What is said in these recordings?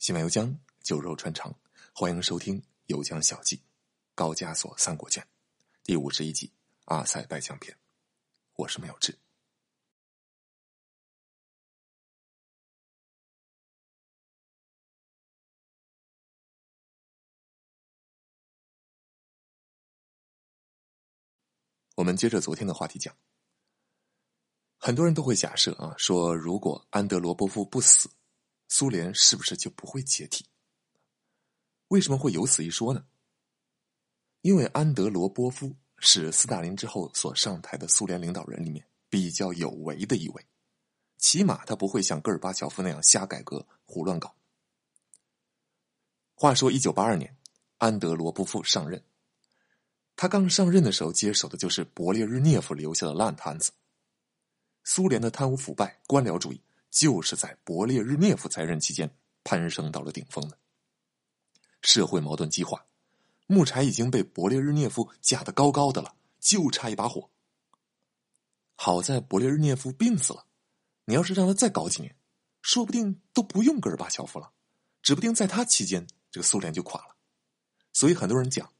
西满油江酒肉穿肠，欢迎收听《油江小记》高加索三国卷第五十一集阿塞拜疆篇。我是苗志。我们接着昨天的话题讲，很多人都会假设啊，说如果安德罗波夫不死。苏联是不是就不会解体？为什么会有此一说呢？因为安德罗波夫是斯大林之后所上台的苏联领导人里面比较有为的一位，起码他不会像戈尔巴乔夫那样瞎改革、胡乱搞。话说，一九八二年，安德罗波夫上任，他刚上任的时候接手的就是勃列日涅夫留下的烂摊子，苏联的贪污腐败、官僚主义。就是在勃列日涅夫在任期间攀升到了顶峰的，社会矛盾激化，木柴已经被勃列日涅夫架得高高的了，就差一把火。好在勃列日涅夫病死了，你要是让他再搞几年，说不定都不用戈尔巴乔夫了，指不定在他期间这个苏联就垮了。所以很多人讲，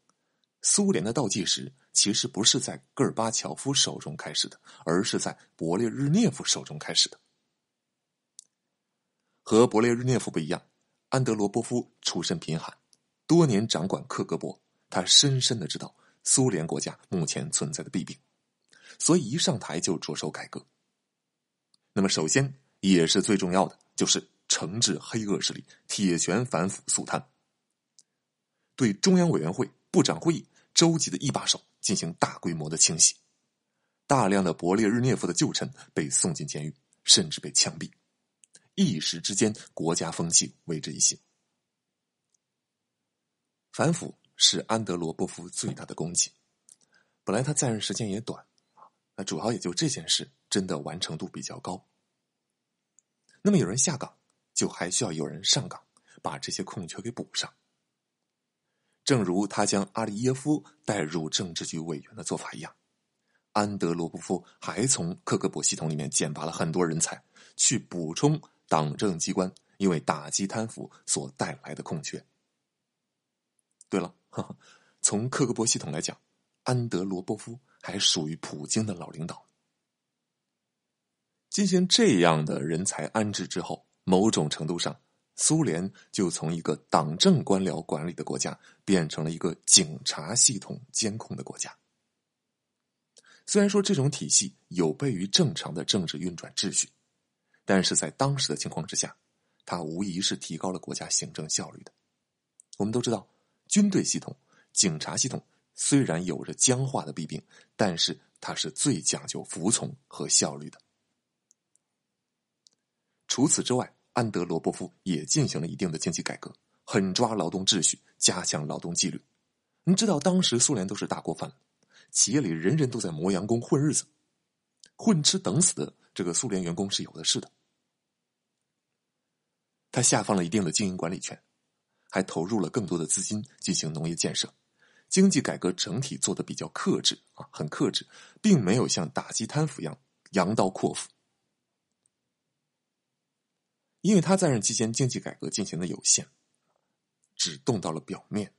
苏联的倒计时其实不是在戈尔巴乔夫手中开始的，而是在勃列日涅夫手中开始的。和勃列日涅夫不一样，安德罗波夫出身贫寒，多年掌管克格勃，他深深的知道苏联国家目前存在的弊病，所以一上台就着手改革。那么，首先也是最重要的，就是惩治黑恶势力，铁拳反腐肃贪，对中央委员会、部长会议、州级的一把手进行大规模的清洗，大量的勃列日涅夫的旧臣被送进监狱，甚至被枪毙。一时之间，国家风气为之一新。反腐是安德罗波夫最大的功绩。本来他在任时间也短啊，那主要也就这件事真的完成度比较高。那么有人下岗，就还需要有人上岗，把这些空缺给补上。正如他将阿里耶夫带入政治局委员的做法一样，安德罗波夫还从克格勃系统里面选拔了很多人才，去补充。党政机关因为打击贪腐所带来的空缺。对了，从克格勃系统来讲，安德罗波夫还属于普京的老领导。进行这样的人才安置之后，某种程度上，苏联就从一个党政官僚管理的国家，变成了一个警察系统监控的国家。虽然说这种体系有悖于正常的政治运转秩序。但是在当时的情况之下，它无疑是提高了国家行政效率的。我们都知道，军队系统、警察系统虽然有着僵化的弊病，但是它是最讲究服从和效率的。除此之外，安德罗波夫也进行了一定的经济改革，狠抓劳动秩序，加强劳动纪律。你知道，当时苏联都是大锅饭，企业里人人都在磨洋工混日子，混吃等死的这个苏联员工是有的是的。他下放了一定的经营管理权，还投入了更多的资金进行农业建设，经济改革整体做的比较克制啊，很克制，并没有像打击贪腐一样扬刀阔斧。因为他在任期间经济改革进行的有限，只动到了表面，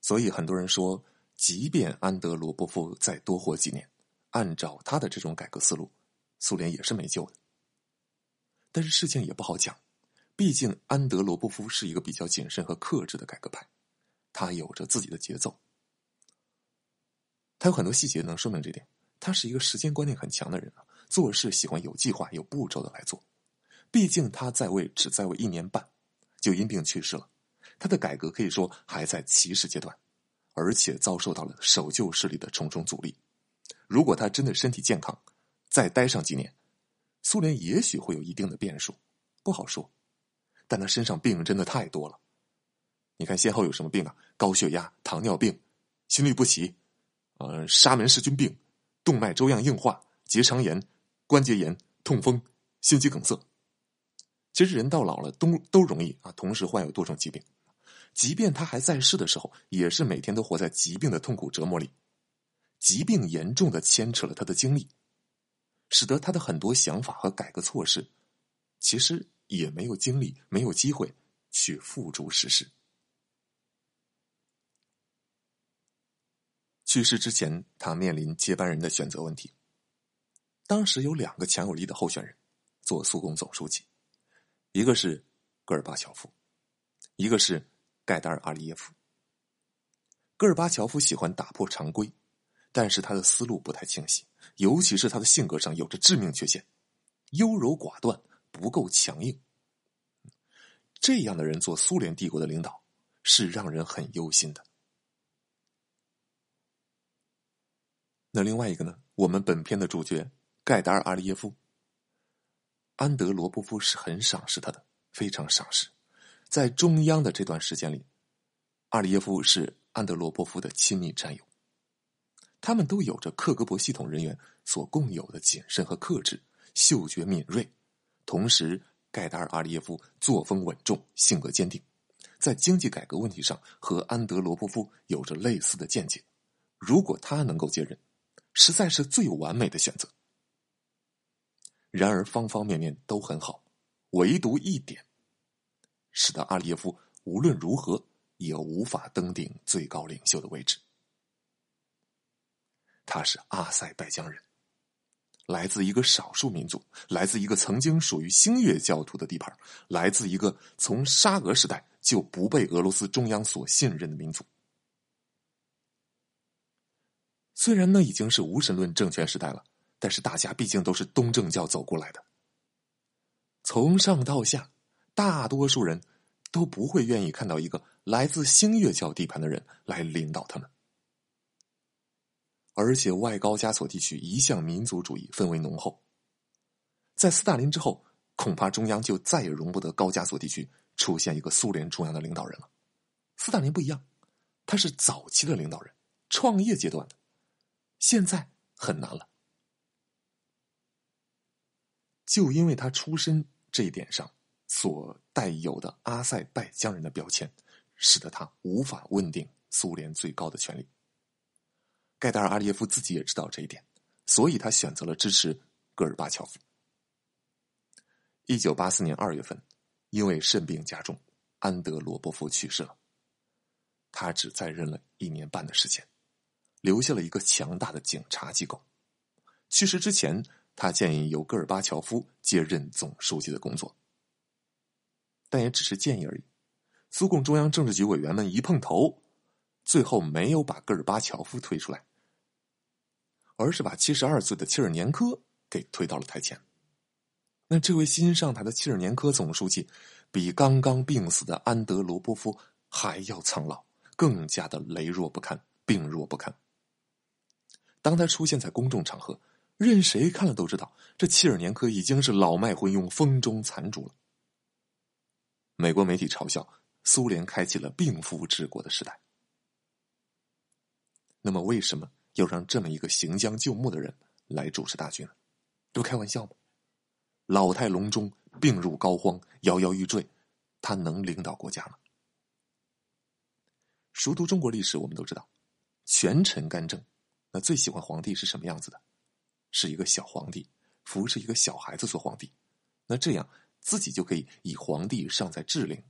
所以很多人说，即便安德罗波夫再多活几年，按照他的这种改革思路，苏联也是没救的。但是事情也不好讲。毕竟，安德罗波夫是一个比较谨慎和克制的改革派，他有着自己的节奏，他有很多细节能说明这点。他是一个时间观念很强的人啊，做事喜欢有计划、有步骤的来做。毕竟他在位只在位一年半，就因病去世了，他的改革可以说还在起始阶段，而且遭受到了守旧势力的重重阻力。如果他真的身体健康，再待上几年，苏联也许会有一定的变数，不好说。但他身上病真的太多了，你看先后有什么病啊？高血压、糖尿病、心律不齐，呃，沙门氏菌病、动脉粥样硬化、结肠炎、关节炎、痛风、心肌梗塞。其实人到老了都都容易啊，同时患有多种疾病。即便他还在世的时候，也是每天都活在疾病的痛苦折磨里。疾病严重的牵扯了他的精力，使得他的很多想法和改革措施，其实。也没有精力，没有机会去付诸实施。去世之前，他面临接班人的选择问题。当时有两个强有力的候选人做苏共总书记，一个是戈尔巴乔夫，一个是盖达尔阿里耶夫。戈尔巴乔夫喜欢打破常规，但是他的思路不太清晰，尤其是他的性格上有着致命缺陷，优柔寡断，不够强硬。这样的人做苏联帝国的领导是让人很忧心的。那另外一个呢？我们本片的主角盖达尔阿里耶夫，安德罗波夫是很赏识他的，非常赏识。在中央的这段时间里，阿里耶夫是安德罗波夫的亲密战友，他们都有着克格勃系统人员所共有的谨慎和克制，嗅觉敏锐，同时。盖达尔阿里耶夫作风稳重，性格坚定，在经济改革问题上和安德罗波夫有着类似的见解。如果他能够接任，实在是最完美的选择。然而方方面面都很好，唯独一点，使得阿里耶夫无论如何也无法登顶最高领袖的位置。他是阿塞拜疆人。来自一个少数民族，来自一个曾经属于星月教徒的地盘，来自一个从沙俄时代就不被俄罗斯中央所信任的民族。虽然那已经是无神论政权时代了，但是大家毕竟都是东正教走过来的，从上到下，大多数人都不会愿意看到一个来自星月教地盘的人来领导他们。而且外高加索地区一向民族主义氛围浓厚，在斯大林之后，恐怕中央就再也容不得高加索地区出现一个苏联中央的领导人了。斯大林不一样，他是早期的领导人，创业阶段的，现在很难了。就因为他出身这一点上所带有的阿塞拜疆人的标签，使得他无法问鼎苏联最高的权力。盖达尔阿列夫自己也知道这一点，所以他选择了支持戈尔巴乔夫。一九八四年二月份，因为肾病加重，安德罗波夫去世了。他只在任了一年半的时间，留下了一个强大的警察机构。去世之前，他建议由戈尔巴乔夫接任总书记的工作，但也只是建议而已。苏共中央政治局委员们一碰头，最后没有把戈尔巴乔夫推出来。而是把七十二岁的切尔年科给推到了台前。那这位新上台的切尔年科总书记，比刚刚病死的安德罗波夫还要苍老，更加的羸弱不堪，病弱不堪。当他出现在公众场合，任谁看了都知道，这切尔年科已经是老迈昏庸、风中残烛了。美国媒体嘲笑苏联开启了病夫治国的时代。那么，为什么？要让这么一个行将就木的人来主持大局呢？这不开玩笑吗？老态龙钟，病入膏肓，摇摇欲坠，他能领导国家吗？熟读中国历史，我们都知道，权臣干政，那最喜欢皇帝是什么样子的？是一个小皇帝扶持一个小孩子做皇帝，那这样自己就可以以皇帝尚在治领，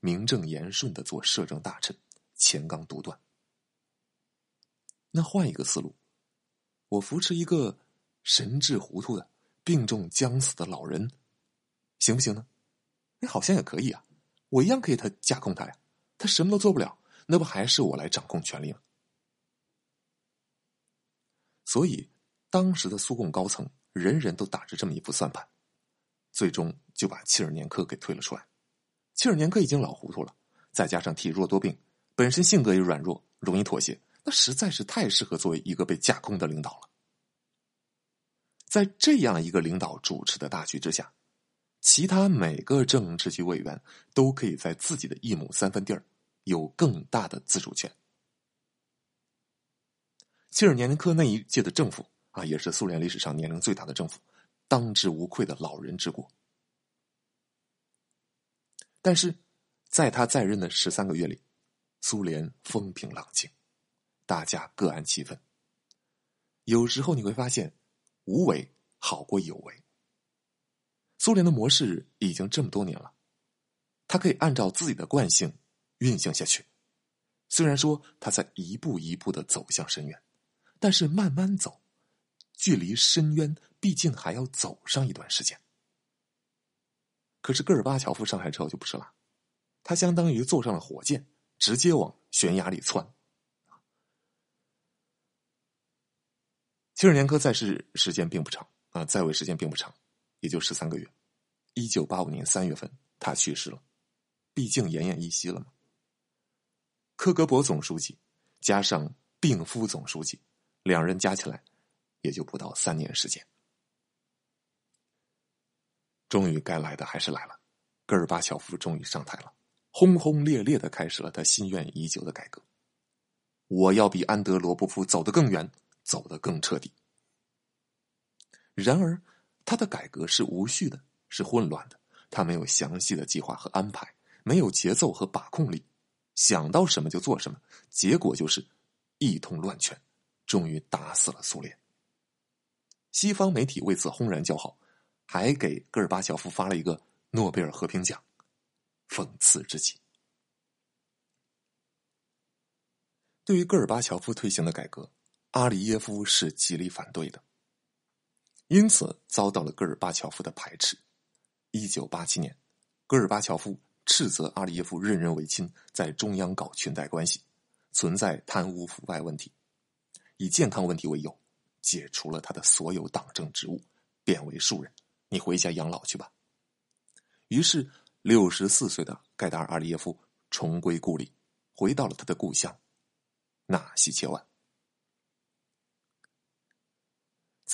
名正言顺的做摄政大臣，乾纲独断。那换一个思路，我扶持一个神志糊涂的、病重将死的老人，行不行呢？哎，好像也可以啊，我一样可以他架空他呀，他什么都做不了，那不还是我来掌控权力吗？所以，当时的苏共高层人人都打着这么一副算盘，最终就把切尔年科给推了出来。切尔年科已经老糊涂了，再加上体弱多病，本身性格也软弱，容易妥协。那实在是太适合作为一个被架空的领导了。在这样一个领导主持的大局之下，其他每个政治局委员都可以在自己的一亩三分地儿有更大的自主权。切尔年科那一届的政府啊，也是苏联历史上年龄最大的政府，当之无愧的老人之国。但是，在他在任的十三个月里，苏联风平浪静。大家各安其分。有时候你会发现，无为好过有为。苏联的模式已经这么多年了，它可以按照自己的惯性运行下去。虽然说他在一步一步的走向深渊，但是慢慢走，距离深渊毕竟还要走上一段时间。可是戈尔巴乔夫上台之后就不是了，他相当于坐上了火箭，直接往悬崖里窜。切尔年科在世时间并不长啊，在位时间并不长，也就十三个月。一九八五年三月份，他去世了，毕竟奄奄一息了嘛。克格勃总书记加上病夫总书记，两人加起来也就不到三年时间。终于该来的还是来了，戈尔巴乔夫终于上台了，轰轰烈烈的开始了他心愿已久的改革。我要比安德罗波夫走得更远。走得更彻底。然而，他的改革是无序的，是混乱的。他没有详细的计划和安排，没有节奏和把控力，想到什么就做什么，结果就是一通乱拳，终于打死了苏联。西方媒体为此轰然叫好，还给戈尔巴乔夫发了一个诺贝尔和平奖，讽刺之极。对于戈尔巴乔夫推行的改革。阿里耶夫是极力反对的，因此遭到了戈尔巴乔夫的排斥。一九八七年，戈尔巴乔夫斥责阿里耶夫任人唯亲，在中央搞裙带关系，存在贪污腐败问题，以健康问题为由，解除了他的所有党政职务，贬为庶人。你回家养老去吧。于是，六十四岁的盖达尔阿里耶夫重归故里，回到了他的故乡纳西切万。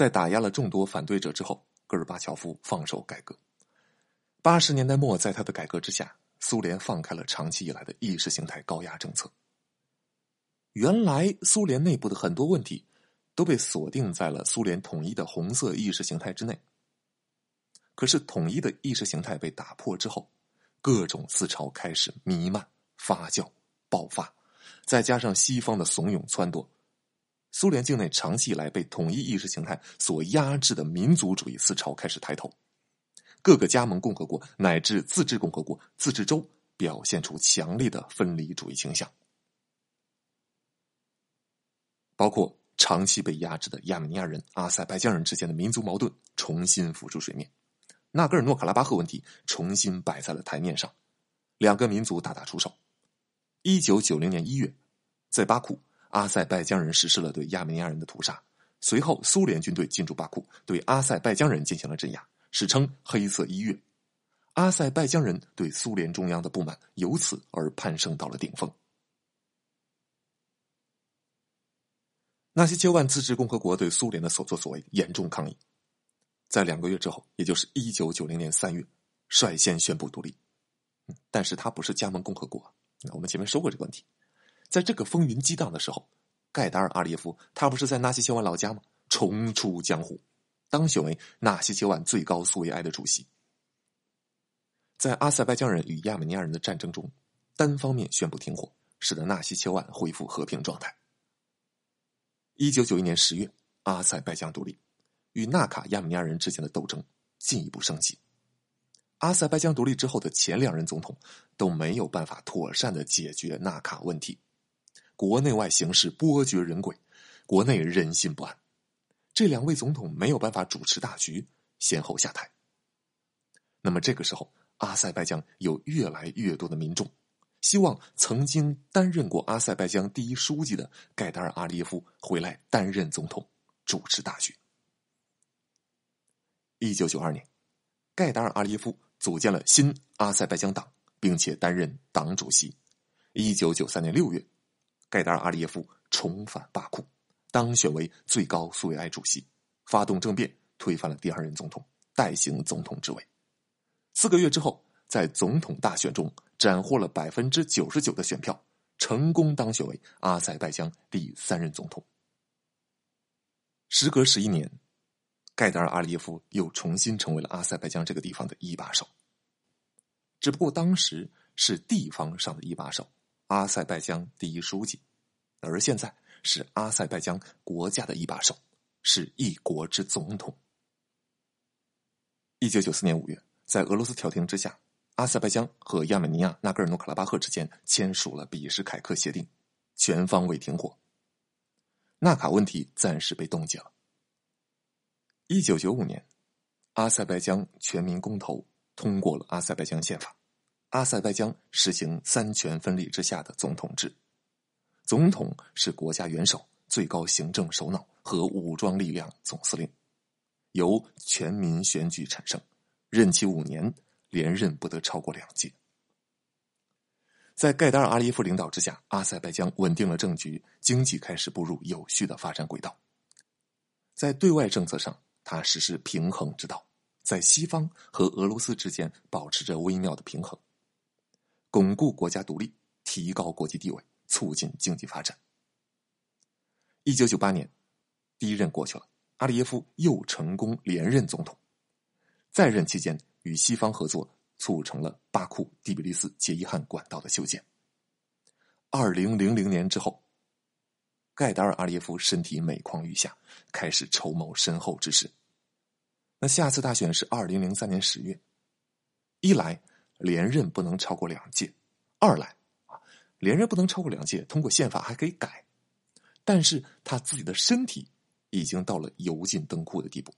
在打压了众多反对者之后，戈尔巴乔夫放手改革。八十年代末，在他的改革之下，苏联放开了长期以来的意识形态高压政策。原来苏联内部的很多问题都被锁定在了苏联统一的红色意识形态之内。可是，统一的意识形态被打破之后，各种思潮开始弥漫、发酵、爆发，再加上西方的怂恿撺掇。苏联境内长期以来被统一意识形态所压制的民族主义思潮开始抬头，各个加盟共和国乃至自治共和国、自治州表现出强烈的分离主义倾向，包括长期被压制的亚美尼亚人、阿塞拜疆人之间的民族矛盾重新浮出水面，纳戈尔诺卡拉巴赫问题重新摆在了台面上，两个民族大打出手。一九九零年一月，在巴库。阿塞拜疆人实施了对亚美尼亚人的屠杀，随后苏联军队进驻巴库，对阿塞拜疆人进行了镇压，史称“黑色一月”。阿塞拜疆人对苏联中央的不满由此而攀升到了顶峰。纳西切万自治共和国对苏联的所作所为严重抗议，在两个月之后，也就是一九九零年三月，率先宣布独立。但是它不是加盟共和国，我们前面说过这个问题。在这个风云激荡的时候，盖达尔阿列夫他不是在纳西切万老家吗？重出江湖，当选为纳西切万最高苏维埃的主席。在阿塞拜疆人与亚美尼亚人的战争中，单方面宣布停火，使得纳西切万恢复和平状态。一九九一年十月，阿塞拜疆独立，与纳卡亚美尼亚人之间的斗争进一步升级。阿塞拜疆独立之后的前两任总统都没有办法妥善的解决纳卡问题。国内外形势波谲人诡，国内人心不安，这两位总统没有办法主持大局，先后下台。那么这个时候，阿塞拜疆有越来越多的民众希望曾经担任过阿塞拜疆第一书记的盖达尔阿里耶夫回来担任总统，主持大局。一九九二年，盖达尔阿里耶夫组建了新阿塞拜疆党，并且担任党主席。一九九三年六月。盖达尔阿里耶夫重返巴库，当选为最高苏维埃主席，发动政变，推翻了第二任总统，代行总统之位。四个月之后，在总统大选中斩获了百分之九十九的选票，成功当选为阿塞拜疆第三任总统。时隔十一年，盖达尔阿里耶夫又重新成为了阿塞拜疆这个地方的一把手，只不过当时是地方上的一把手。阿塞拜疆第一书记，而现在是阿塞拜疆国家的一把手，是一国之总统。一九九四年五月，在俄罗斯调停之下，阿塞拜疆和亚美尼亚纳戈尔诺卡拉巴赫之间签署了比什凯克协定，全方位停火。纳卡问题暂时被冻结了。一九九五年，阿塞拜疆全民公投通过了阿塞拜疆宪法，阿塞拜疆实行三权分立之下的总统制，总统是国家元首、最高行政首脑和武装力量总司令，由全民选举产生，任期五年，连任不得超过两届。在盖达尔阿里耶夫领导之下，阿塞拜疆稳定了政局，经济开始步入有序的发展轨道。在对外政策上，他实施平衡之道，在西方和俄罗斯之间保持着微妙的平衡，巩固国家独立，提高国际地位，促进经济发展。一九九八年，第一任过去了，阿里耶夫又成功连任总统，在任期间与西方合作。促成了巴库第比利斯杰伊汉管道的修建。二零零零年之后，盖达尔阿列夫身体每况愈下，开始筹谋身后之事。那下次大选是二零零三年十月，一来连任不能超过两届，二来啊连任不能超过两届，通过宪法还可以改，但是他自己的身体已经到了油尽灯枯的地步，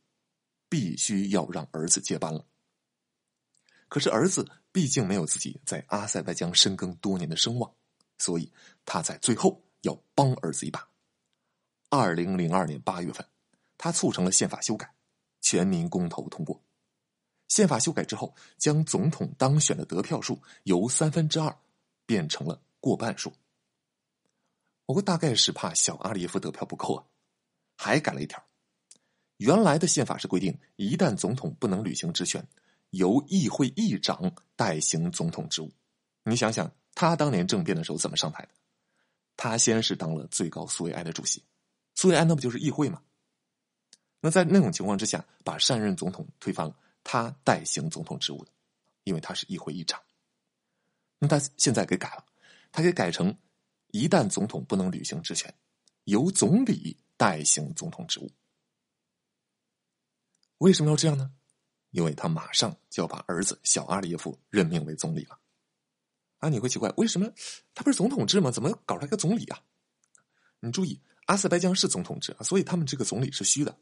必须要让儿子接班了。可是儿子毕竟没有自己在阿塞拜疆深耕多年的声望，所以他在最后要帮儿子一把。二零零二年八月份，他促成了宪法修改，全民公投通过。宪法修改之后，将总统当选的得票数由三分之二变成了过半数。不过大概是怕小阿里耶夫得票不够啊，还改了一条：原来的宪法是规定，一旦总统不能履行职权。由议会议长代行总统职务，你想想，他当年政变的时候怎么上台的？他先是当了最高苏维埃的主席，苏维埃那不就是议会吗？那在那种情况之下，把上任总统推翻了，他代行总统职务的，因为他是议会议长。那他现在给改了，他给改成，一旦总统不能履行职权，由总理代行总统职务。为什么要这样呢？因为他马上就要把儿子小阿列夫任命为总理了，啊，你会奇怪为什么他不是总统制吗？怎么搞出来个总理啊？你注意，阿塞拜疆是总统制，所以他们这个总理是虚的。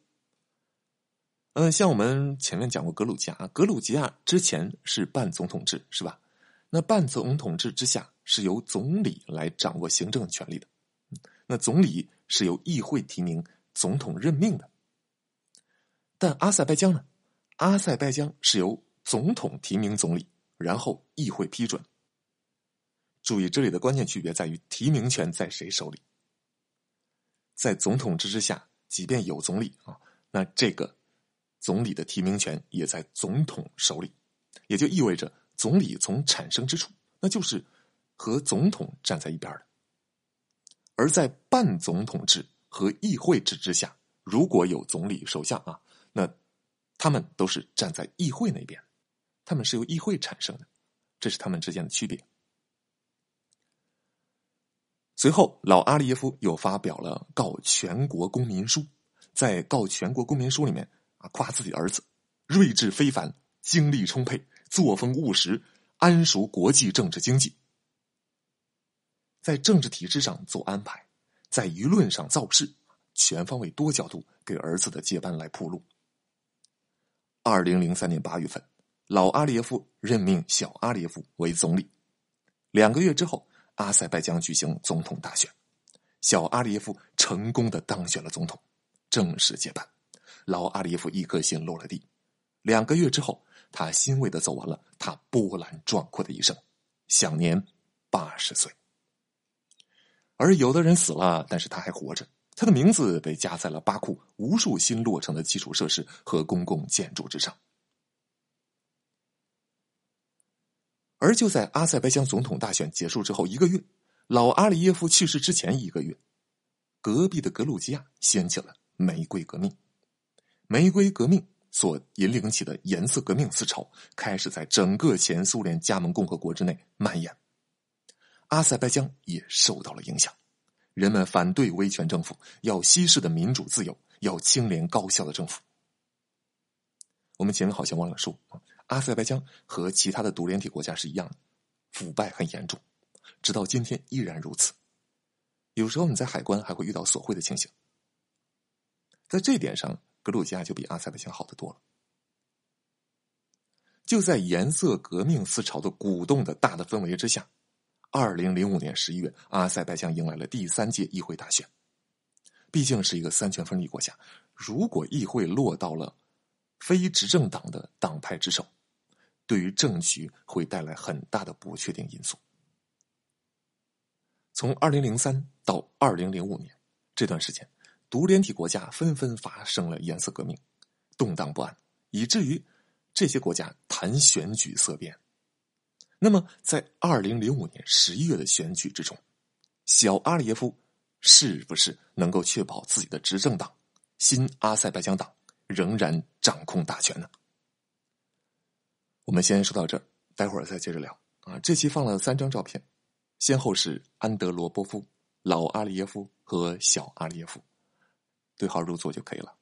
嗯，像我们前面讲过格鲁吉亚，格鲁吉亚之前是半总统制，是吧？那半总统制之下是由总理来掌握行政权力的，那总理是由议会提名，总统任命的。但阿塞拜疆呢？阿塞拜疆是由总统提名总理，然后议会批准。注意，这里的关键区别在于提名权在谁手里。在总统制之下，即便有总理啊，那这个总理的提名权也在总统手里，也就意味着总理从产生之初，那就是和总统站在一边的。而在半总统制和议会制之下，如果有总理、首相啊，那。他们都是站在议会那边，他们是由议会产生的，这是他们之间的区别。随后，老阿里耶夫又发表了告全国公民书，在告全国公民书里面啊，夸自己儿子睿智非凡、精力充沛、作风务实、谙熟国际政治经济，在政治体制上做安排，在舆论上造势，全方位多角度给儿子的接班来铺路。二零零三年八月份，老阿列夫任命小阿列夫为总理。两个月之后，阿塞拜疆举行总统大选，小阿列夫成功的当选了总统，正式接班。老阿里耶夫一颗心落了地。两个月之后，他欣慰的走完了他波澜壮阔的一生，享年八十岁。而有的人死了，但是他还活着。他的名字被加在了巴库无数新落成的基础设施和公共建筑之上。而就在阿塞拜疆总统大选结束之后一个月，老阿里耶夫去世之前一个月，隔壁的格鲁吉亚掀起了玫瑰革命。玫瑰革命所引领起的颜色革命思潮开始在整个前苏联加盟共和国之内蔓延，阿塞拜疆也受到了影响。人们反对威权政府，要西式的民主自由，要清廉高效的政府。我们前面好像忘了说，阿塞拜疆和其他的独联体国家是一样的，腐败很严重，直到今天依然如此。有时候你在海关还会遇到索贿的情形。在这点上，格鲁吉亚就比阿塞拜疆好得多了。就在颜色革命思潮的鼓动的大的氛围之下，二零零五年十一月，阿塞拜疆迎来了第三届议会大选。毕竟是一个三权分立国家，如果议会落到了非执政党的党派之手，对于政局会带来很大的不确定因素。从二零零三到二零零五年这段时间，独联体国家纷纷发生了颜色革命，动荡不安，以至于。这些国家谈选举色变。那么，在二零零五年十一月的选举之中，小阿里耶夫是不是能够确保自己的执政党新阿塞拜疆党仍然掌控大权呢？我们先说到这儿，待会儿再接着聊啊。这期放了三张照片，先后是安德罗波夫、老阿里耶夫和小阿里耶夫，对号入座就可以了。